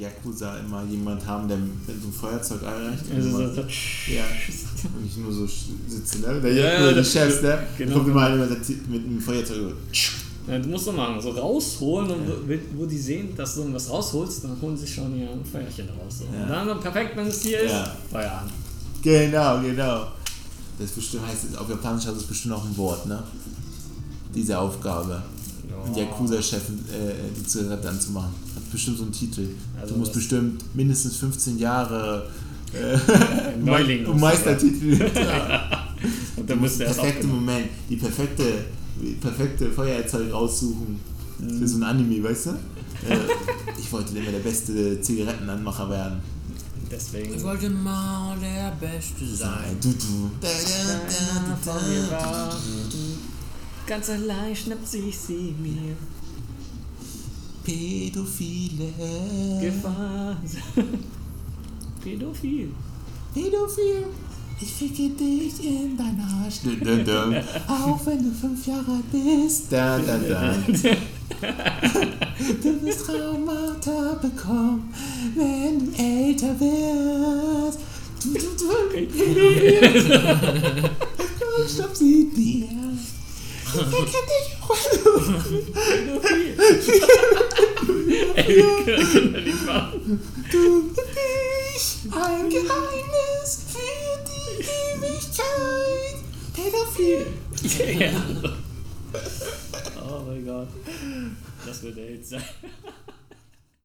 Yakuza immer jemand haben, der mit so einem Feuerzeug erreicht. Also so, so, ja. Und nicht nur so sitze, ne? Der Yakuza, ja, die das- Chefs, ne? genau. Kommt immer einer mit einem Feuerzeug. Ja, du musst doch machen, so rausholen und wo, wo die sehen, dass du was rausholst, dann holen sie schon ihr Feuerchen raus. So. Ja. Und dann perfekt, wenn es hier ist, Ja. Feuer an. Genau, genau. Das bestimmt, heißt, auf Japanisch hat es bestimmt auch ein Wort, ne? Diese Aufgabe. Yakuza-Chef äh, die Zigarette anzumachen. Hat bestimmt so einen Titel. Also du musst bestimmt mindestens 15 Jahre äh, Neuling. um Meistertitel. Und dann müsste er es perfekte Moment, die perfekte, die perfekte Feuerzeug raussuchen für so ein Anime, weißt du? Äh, ich wollte immer der beste Zigarettenanmacher werden. Deswegen. wollte mal der Beste Sein. Du, du. Keiner von mir war. Ganz allein schnappt sich sie mir. Pädophile. Gefahr. Pädophil. Pädophil. Ich ficke dich in dein Arsch. Dun, dun, dun. Auch wenn du fünf Jahre alt bist. Da, da, da. Du wirst Traumata bekommen, wenn du älter wirst. Du, du, du. Stopp sie dir. Ey, machen. Du ich, ein Geheimnis für die Ewigkeit. Pädophil. Ja. Oh mein Gott. Das wird der Hit sein.